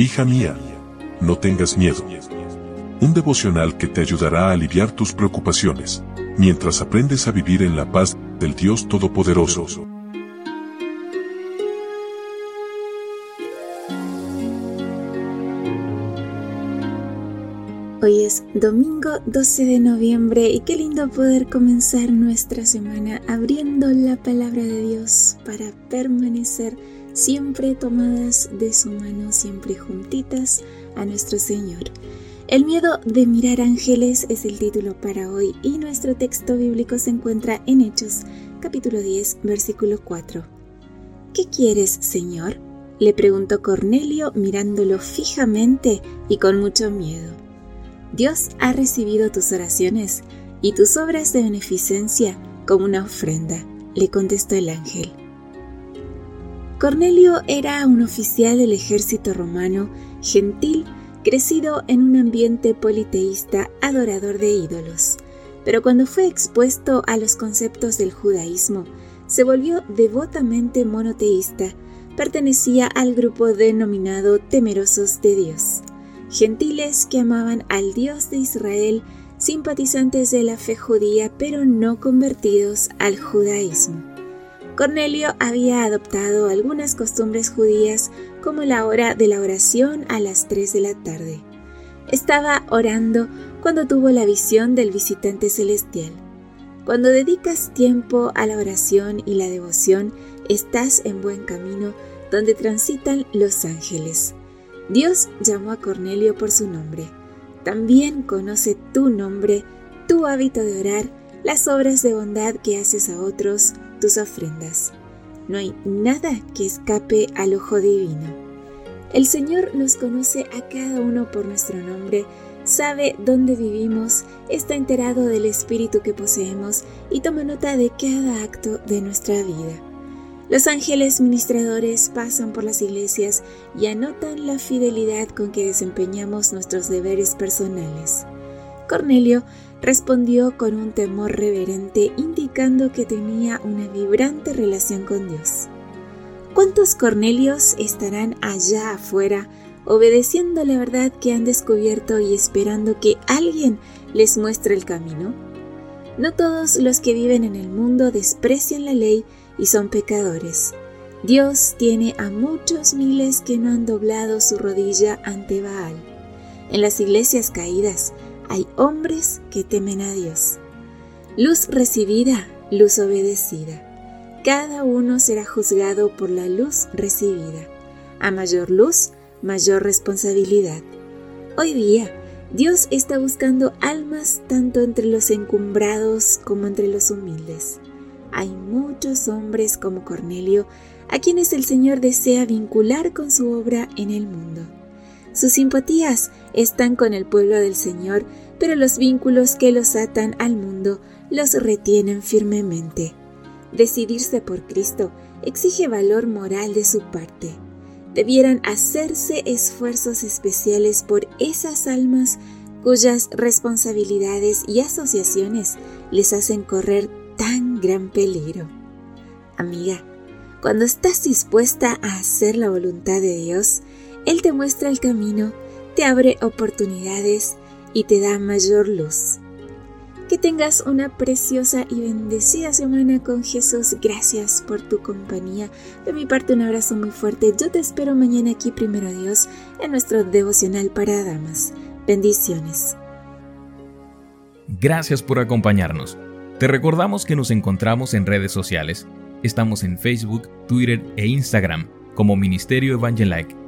Hija mía, no tengas miedo. Un devocional que te ayudará a aliviar tus preocupaciones, mientras aprendes a vivir en la paz del Dios Todopoderoso. Hoy es domingo 12 de noviembre y qué lindo poder comenzar nuestra semana abriendo la palabra de Dios para permanecer siempre tomadas de su mano, siempre juntitas a nuestro Señor. El miedo de mirar ángeles es el título para hoy y nuestro texto bíblico se encuentra en Hechos, capítulo 10, versículo 4. ¿Qué quieres, Señor? le preguntó Cornelio mirándolo fijamente y con mucho miedo. Dios ha recibido tus oraciones y tus obras de beneficencia como una ofrenda, le contestó el ángel. Cornelio era un oficial del ejército romano, gentil, crecido en un ambiente politeísta, adorador de ídolos. Pero cuando fue expuesto a los conceptos del judaísmo, se volvió devotamente monoteísta, pertenecía al grupo denominado temerosos de Dios, gentiles que amaban al Dios de Israel, simpatizantes de la fe judía, pero no convertidos al judaísmo. Cornelio había adoptado algunas costumbres judías como la hora de la oración a las 3 de la tarde. Estaba orando cuando tuvo la visión del visitante celestial. Cuando dedicas tiempo a la oración y la devoción, estás en buen camino donde transitan los ángeles. Dios llamó a Cornelio por su nombre. También conoce tu nombre, tu hábito de orar, las obras de bondad que haces a otros, tus ofrendas. No hay nada que escape al ojo divino. El Señor nos conoce a cada uno por nuestro nombre, sabe dónde vivimos, está enterado del espíritu que poseemos y toma nota de cada acto de nuestra vida. Los ángeles ministradores pasan por las iglesias y anotan la fidelidad con que desempeñamos nuestros deberes personales. Cornelio respondió con un temor reverente indicando que tenía una vibrante relación con Dios. ¿Cuántos Cornelios estarán allá afuera obedeciendo la verdad que han descubierto y esperando que alguien les muestre el camino? No todos los que viven en el mundo desprecian la ley y son pecadores. Dios tiene a muchos miles que no han doblado su rodilla ante Baal. En las iglesias caídas, hay hombres que temen a Dios. Luz recibida, luz obedecida. Cada uno será juzgado por la luz recibida. A mayor luz, mayor responsabilidad. Hoy día, Dios está buscando almas tanto entre los encumbrados como entre los humildes. Hay muchos hombres como Cornelio a quienes el Señor desea vincular con su obra en el mundo. Sus simpatías están con el pueblo del Señor, pero los vínculos que los atan al mundo los retienen firmemente. Decidirse por Cristo exige valor moral de su parte. Debieran hacerse esfuerzos especiales por esas almas cuyas responsabilidades y asociaciones les hacen correr tan gran peligro. Amiga, cuando estás dispuesta a hacer la voluntad de Dios, él te muestra el camino, te abre oportunidades y te da mayor luz. Que tengas una preciosa y bendecida semana con Jesús. Gracias por tu compañía. De mi parte un abrazo muy fuerte. Yo te espero mañana aquí, primero Dios, en nuestro devocional para damas. Bendiciones. Gracias por acompañarnos. Te recordamos que nos encontramos en redes sociales. Estamos en Facebook, Twitter e Instagram como Ministerio Evangelike